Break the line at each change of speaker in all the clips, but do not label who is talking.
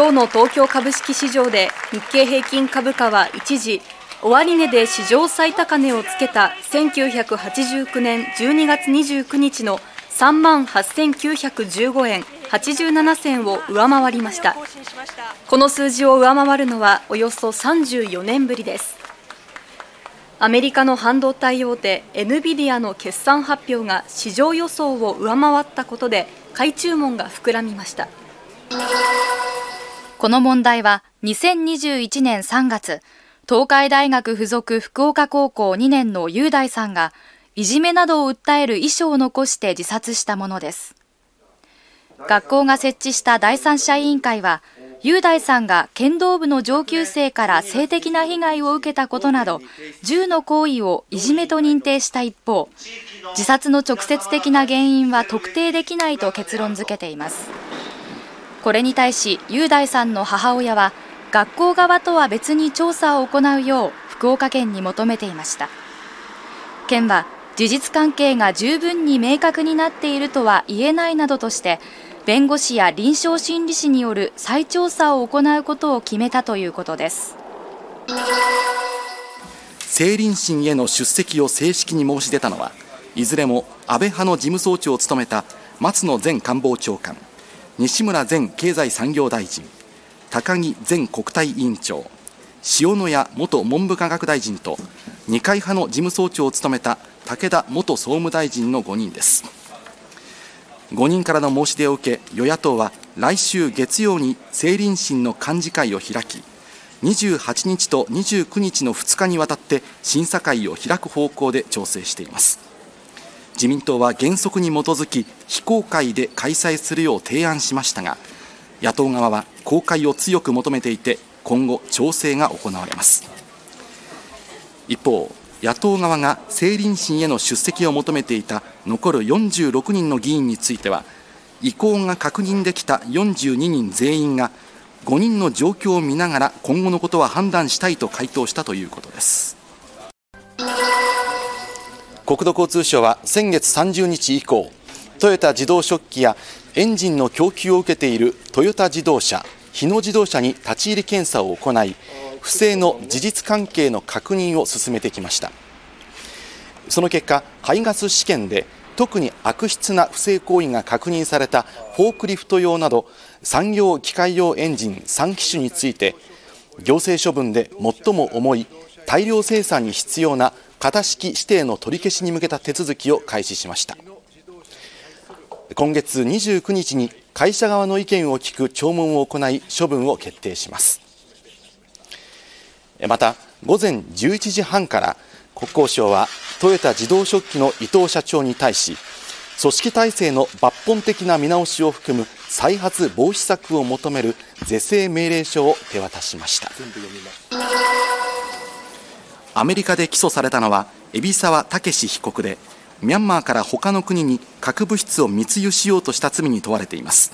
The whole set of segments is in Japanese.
今日の東京株式市場で日経平均株価は一時終値で史上最高値をつけた1989年12月29日の3万8915円87銭を上回りました。この数字を上回るのはおよそ34年ぶりです。アメリカの半導体大手エヌビディアの決算発表が市場予想を上回ったことで買い注文が膨らみました。
この問題は2021年3月東海大学附属福岡高校2年の雄大さんがいじめなどを訴える遺書を残して自殺したものです。学校が設置した第三者委員会は雄大さんが剣道部の上級生から性的な被害を受けたことなど10の行為をいじめと認定した一方自殺の直接的な原因は特定できないと結論付けています。これに対し雄大さんの母親は学校側とは別に調査を行うよう福岡県に求めていました。県は事実関係が十分に明確になっているとは言えないなどとして弁護士や臨床心理士による再調査を行うことを決めたということです。
政倫審への出席を正式に申し出たのはいずれも安倍派の事務総長を務めた松野前官房長官。西村前経済産業大臣高木前国対委員長塩谷元文部科学大臣と二階派の事務総長を務めた武田元総務大臣の5人です。5人からの申し出を受け与野党は来週月曜に政倫審の幹事会を開き28日と29日の2日にわたって審査会を開く方向で調整しています。自民党は原則に基づき非公開で開催するよう提案しましたが野党側は公開を強く求めていて今後調整が行われます。一方野党側が政倫審への出席を求めていた残る46人の議員については意向が確認できた42人全員が5人の状況を見ながら今後のことは判断したいと回答したということです。国土交通省は先月30日以降トヨタ自動食器やエンジンの供給を受けているトヨタ自動車日野自動車に立ち入り検査を行い不正の事実関係の確認を進めてきました。その結果排ガス試験で特に悪質な不正行為が確認されたフォークリフト用など産業機械用エンジン3機種について行政処分で最も重い大量生産に必要な型式指定の取り消しに向けた手続きを開始しました。今月29日に会社側の意見を聞く聴聞を行い処分を決定します。また午前11時半から国交省はトヨタ自動食器の伊藤社長に対し組織体制の抜本的な見直しを含む再発防止策を求める是正命令書を手渡しました。アメリカで起訴されたのは海老沢武被告でミャンマーから他の国に核物質を密輸しようとした罪に問われています。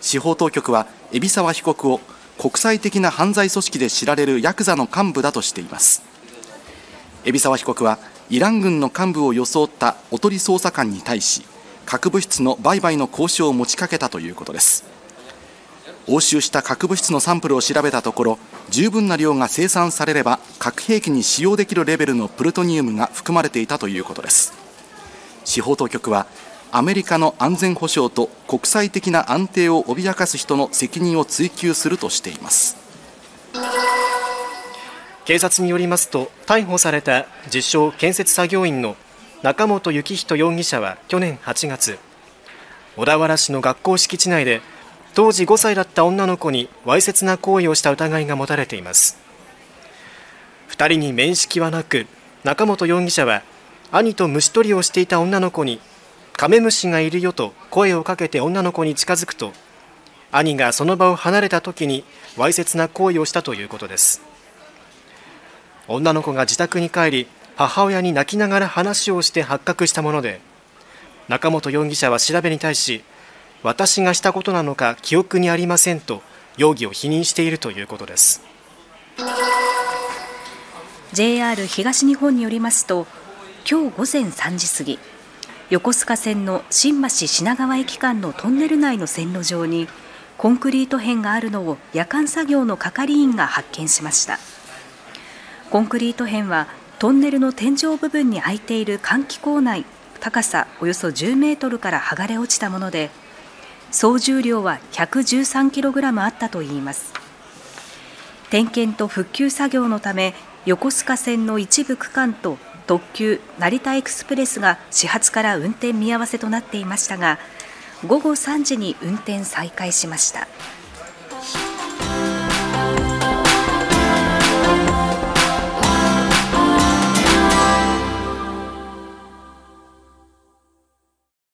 司法当局は海老沢被告を国際的な犯罪組織で知られるヤクザの幹部だとしています。海老沢被告はイラン軍の幹部を装ったおとり捜査官に対し核物質の売買の交渉を持ちかけたということです。押収した核物質のサンプルを調べたところ十分な量が生産されれば核兵器に使用できるレベルのプルトニウムが含まれていたということです。司法当局はアメリカの安全保障と国際的な安定を脅かす人の責任を追及するとしています。
警察によりますと逮捕された自称建設作業員の中本幸人容疑者は去年8月小田原市の学校敷地内で当時5歳だった女の子にわいせつな行為をした疑いが持たれています。2人に面識はなく中本容疑者は兄と虫取りをしていた女の子にカメムシがいるよと声をかけて女の子に近づくと兄がその場を離れた時にわいせつな行為をしたということです。女の子が自宅に帰り母親に泣きながら話をして発覚したもので中本容疑者は調べに対し私がしたことなのか記憶にありませんと容疑を否認しているということです。
JR 東日本によりますと今日午前3時過ぎ横須賀線の新橋品川駅間のトンネル内の線路上にコンクリート片があるのを夜間作業の係員が発見しました。コンクリート片はトンネルの天井部分に開いている換気口内高さおよそ10メートルから剥がれ落ちたもので総重量は113キログラムあったといいます点検と復旧作業のため横須賀線の一部区間と特急成田エクスプレスが始発から運転見合わせとなっていましたが午後3時に運転再開しました。